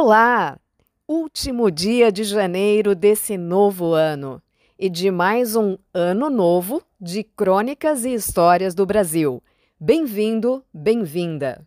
Olá! Último dia de janeiro desse novo ano e de mais um ano novo de crônicas e histórias do Brasil. Bem-vindo, bem-vinda!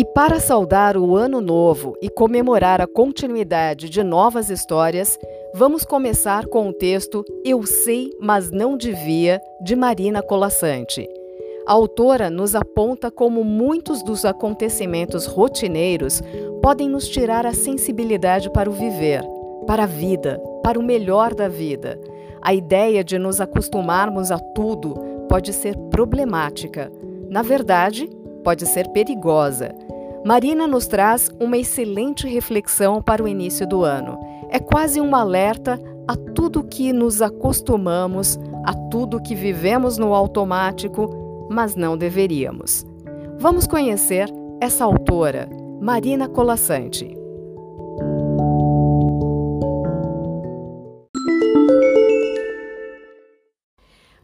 E para saudar o Ano Novo e comemorar a continuidade de novas histórias, vamos começar com o texto Eu Sei, Mas Não Devia, de Marina Colassante. A autora nos aponta como muitos dos acontecimentos rotineiros podem nos tirar a sensibilidade para o viver, para a vida, para o melhor da vida. A ideia de nos acostumarmos a tudo pode ser problemática. Na verdade, pode ser perigosa. Marina nos traz uma excelente reflexão para o início do ano. É quase um alerta a tudo que nos acostumamos, a tudo que vivemos no automático, mas não deveríamos. Vamos conhecer essa autora, Marina Colassante.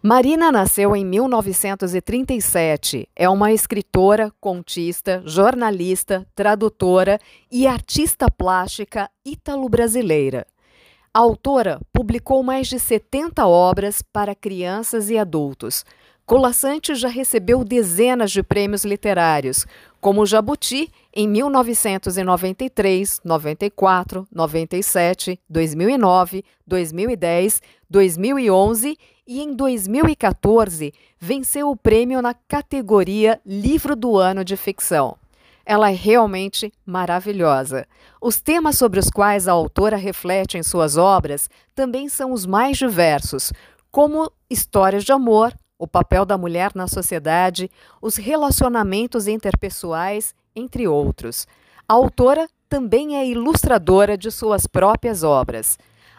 Marina nasceu em 1937. É uma escritora, contista, jornalista, tradutora e artista plástica ítalo-brasileira. A autora publicou mais de 70 obras para crianças e adultos. Colassante já recebeu dezenas de prêmios literários, como Jabuti em 1993, 94, 97, 2009, 2010, 2011 e em 2014 venceu o prêmio na categoria Livro do Ano de Ficção. Ela é realmente maravilhosa. Os temas sobre os quais a autora reflete em suas obras também são os mais diversos, como histórias de amor, o papel da mulher na sociedade, os relacionamentos interpessoais, entre outros. A autora também é ilustradora de suas próprias obras.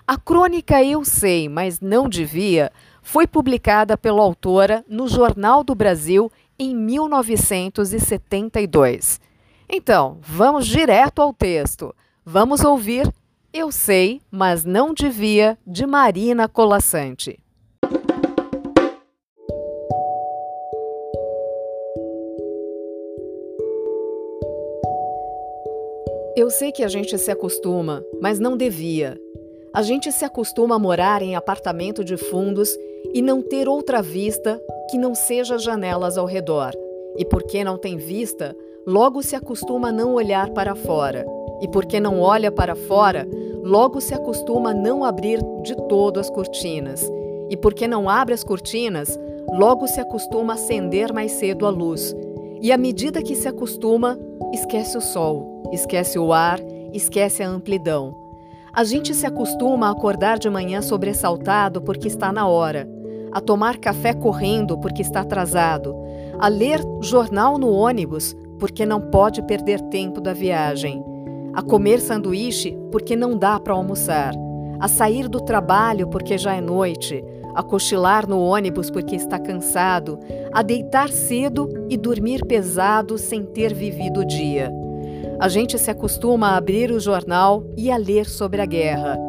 A crônica Eu Sei, mas Não Devia foi publicada pela autora no Jornal do Brasil em 1972. Então, vamos direto ao texto. Vamos ouvir Eu Sei, mas Não Devia, de Marina Colassante. Eu sei que a gente se acostuma, mas não devia. A gente se acostuma a morar em apartamento de fundos e não ter outra vista que não seja janelas ao redor. E porque não tem vista, logo se acostuma a não olhar para fora. E porque não olha para fora, logo se acostuma a não abrir de todo as cortinas. E porque não abre as cortinas, logo se acostuma a acender mais cedo a luz. E à medida que se acostuma, esquece o sol, esquece o ar, esquece a amplidão. A gente se acostuma a acordar de manhã sobressaltado porque está na hora a tomar café correndo porque está atrasado, a ler jornal no ônibus porque não pode perder tempo da viagem, a comer sanduíche porque não dá para almoçar, a sair do trabalho porque já é noite, a cochilar no ônibus porque está cansado, a deitar cedo e dormir pesado sem ter vivido o dia. A gente se acostuma a abrir o jornal e a ler sobre a guerra.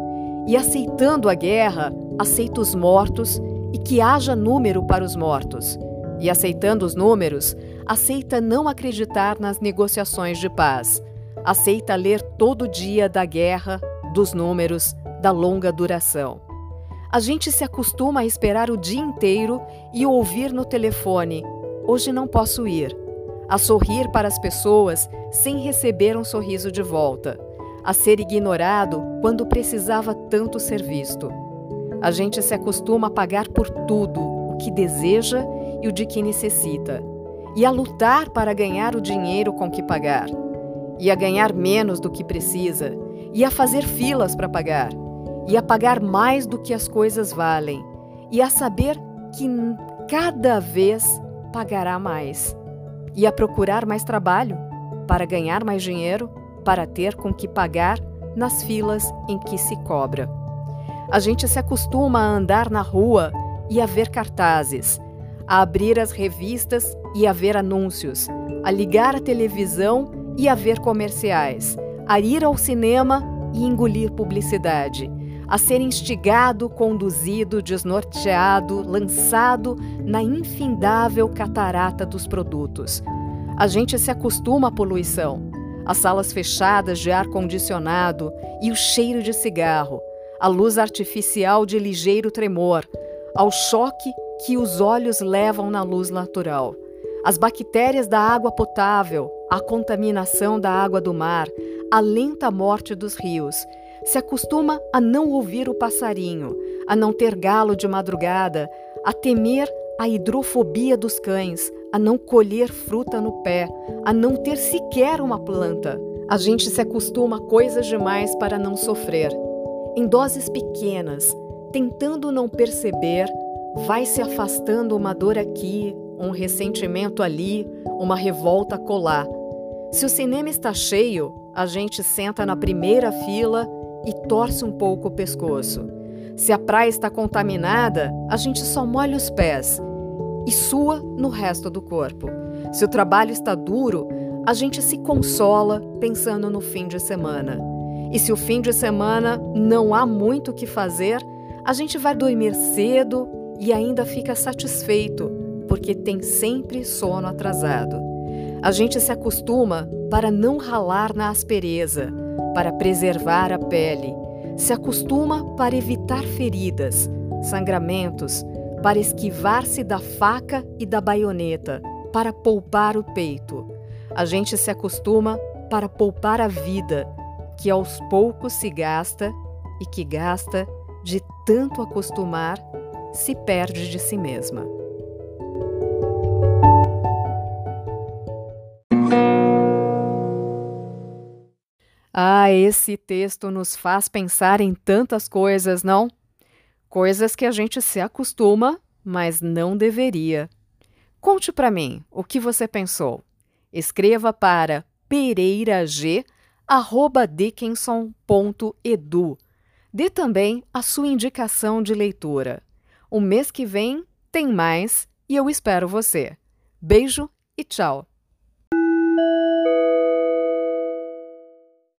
E aceitando a guerra, aceita os mortos e que haja número para os mortos. E aceitando os números, aceita não acreditar nas negociações de paz. Aceita ler todo dia da guerra, dos números, da longa duração. A gente se acostuma a esperar o dia inteiro e ouvir no telefone: hoje não posso ir. A sorrir para as pessoas sem receber um sorriso de volta. A ser ignorado quando precisava tanto ser visto. A gente se acostuma a pagar por tudo o que deseja e o de que necessita, e a lutar para ganhar o dinheiro com que pagar, e a ganhar menos do que precisa, e a fazer filas para pagar, e a pagar mais do que as coisas valem, e a saber que cada vez pagará mais, e a procurar mais trabalho para ganhar mais dinheiro, para ter com que pagar nas filas em que se cobra. A gente se acostuma a andar na rua e a ver cartazes, a abrir as revistas e a ver anúncios, a ligar a televisão e a ver comerciais, a ir ao cinema e engolir publicidade, a ser instigado, conduzido, desnorteado, lançado na infindável catarata dos produtos. A gente se acostuma à poluição, às salas fechadas de ar condicionado e o cheiro de cigarro, à luz artificial de ligeiro tremor, ao choque que os olhos levam na luz natural. As bactérias da água potável, a contaminação da água do mar, a lenta morte dos rios. Se acostuma a não ouvir o passarinho, a não ter galo de madrugada, a temer a hidrofobia dos cães, a não colher fruta no pé, a não ter sequer uma planta. A gente se acostuma a coisas demais para não sofrer. Em doses pequenas, tentando não perceber, vai se afastando uma dor aqui, um ressentimento ali, uma revolta colar. Se o cinema está cheio, a gente senta na primeira fila e torce um pouco o pescoço. Se a praia está contaminada, a gente só molha os pés e sua no resto do corpo. Se o trabalho está duro, a gente se consola pensando no fim de semana. E se o fim de semana não há muito o que fazer, a gente vai dormir cedo e ainda fica satisfeito, porque tem sempre sono atrasado. A gente se acostuma para não ralar na aspereza, para preservar a pele. Se acostuma para evitar feridas, sangramentos, para esquivar-se da faca e da baioneta, para poupar o peito. A gente se acostuma para poupar a vida, que aos poucos se gasta e que gasta de tanto acostumar se perde de si mesma. Esse texto nos faz pensar em tantas coisas, não? Coisas que a gente se acostuma, mas não deveria. Conte para mim o que você pensou. Escreva para pereirag@dickinson.edu. Dê também a sua indicação de leitura. O mês que vem tem mais e eu espero você. Beijo e tchau!